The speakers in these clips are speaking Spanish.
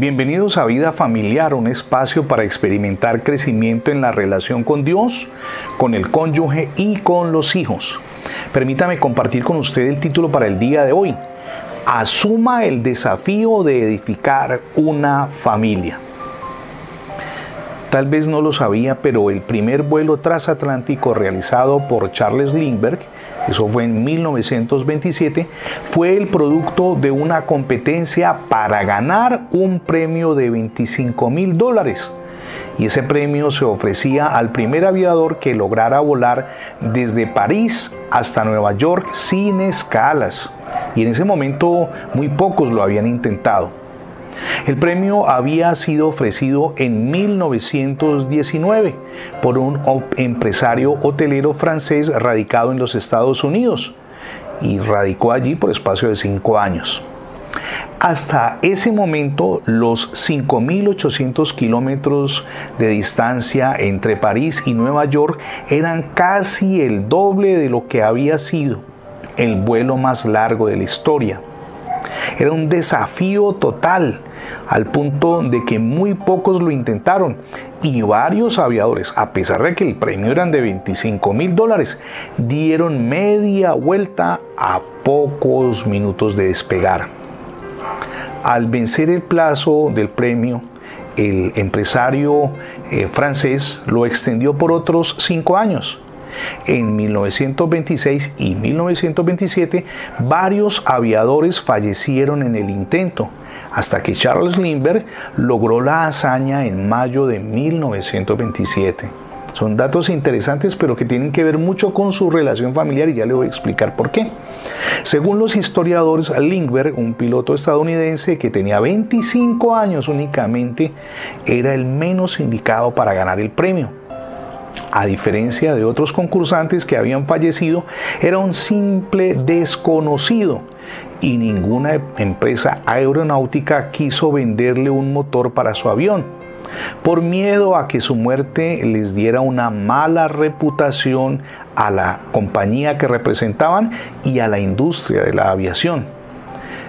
Bienvenidos a Vida Familiar, un espacio para experimentar crecimiento en la relación con Dios, con el cónyuge y con los hijos. Permítame compartir con usted el título para el día de hoy. Asuma el desafío de edificar una familia. Tal vez no lo sabía, pero el primer vuelo transatlántico realizado por Charles Lindbergh, eso fue en 1927, fue el producto de una competencia para ganar un premio de 25 mil dólares. Y ese premio se ofrecía al primer aviador que lograra volar desde París hasta Nueva York sin escalas. Y en ese momento muy pocos lo habían intentado. El premio había sido ofrecido en 1919 por un empresario hotelero francés radicado en los Estados Unidos y radicó allí por espacio de cinco años. Hasta ese momento, los 5.800 kilómetros de distancia entre París y Nueva York eran casi el doble de lo que había sido el vuelo más largo de la historia. Era un desafío total, al punto de que muy pocos lo intentaron y varios aviadores, a pesar de que el premio eran de 25 mil dólares, dieron media vuelta a pocos minutos de despegar. Al vencer el plazo del premio, el empresario eh, francés lo extendió por otros cinco años en 1926 y 1927, varios aviadores fallecieron en el intento, hasta que Charles Lindbergh logró la hazaña en mayo de 1927. Son datos interesantes, pero que tienen que ver mucho con su relación familiar y ya le voy a explicar por qué. Según los historiadores, Lindbergh, un piloto estadounidense que tenía 25 años únicamente, era el menos indicado para ganar el premio a diferencia de otros concursantes que habían fallecido, era un simple desconocido y ninguna empresa aeronáutica quiso venderle un motor para su avión, por miedo a que su muerte les diera una mala reputación a la compañía que representaban y a la industria de la aviación.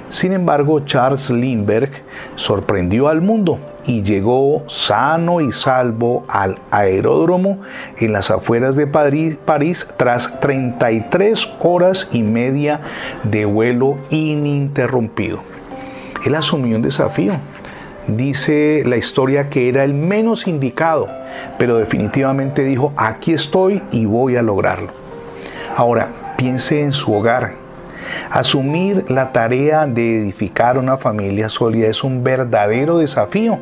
Sin embargo, Charles Lindbergh sorprendió al mundo y llegó sano y salvo al aeródromo en las afueras de París, tras 33 horas y media de vuelo ininterrumpido. Él asumió un desafío. Dice la historia que era el menos indicado, pero definitivamente dijo, aquí estoy y voy a lograrlo. Ahora, piense en su hogar, Asumir la tarea de edificar una familia sólida es un verdadero desafío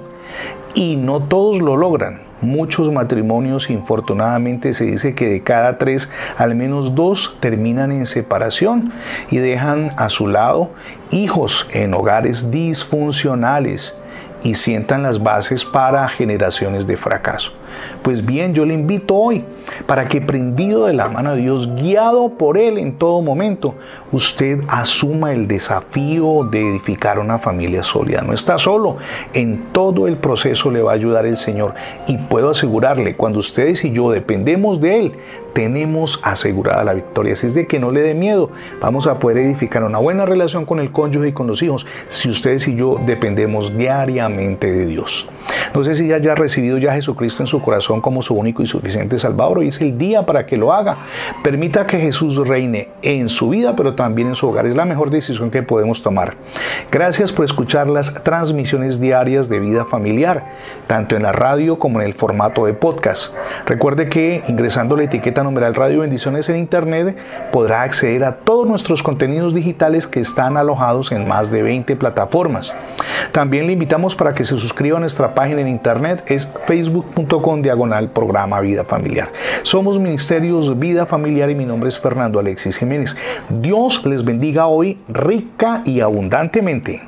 y no todos lo logran. Muchos matrimonios, infortunadamente, se dice que de cada tres, al menos dos terminan en separación y dejan a su lado hijos en hogares disfuncionales y sientan las bases para generaciones de fracaso. Pues bien, yo le invito hoy para que prendido de la mano de Dios, guiado por Él en todo momento, usted asuma el desafío de edificar una familia sólida. No está solo, en todo el proceso le va a ayudar el Señor. Y puedo asegurarle, cuando ustedes y yo dependemos de Él, tenemos asegurada la victoria. Así es de que no le dé miedo, vamos a poder edificar una buena relación con el cónyuge y con los hijos si ustedes y yo dependemos diariamente de Dios. No sé si ya haya recibido ya a Jesucristo en su corazón como su único y suficiente Salvador. Hoy es el día para que lo haga. Permita que Jesús reine en su vida, pero también en su hogar. Es la mejor decisión que podemos tomar. Gracias por escuchar las transmisiones diarias de vida familiar, tanto en la radio como en el formato de podcast. Recuerde que ingresando la etiqueta numeral Radio Bendiciones en Internet podrá acceder a todos nuestros contenidos digitales que están alojados en más de 20 plataformas. También le invitamos para que se suscriba a nuestra en internet, es facebook.com diagonal programa Vida Familiar. Somos Ministerios Vida Familiar y mi nombre es Fernando Alexis Jiménez. Dios les bendiga hoy rica y abundantemente.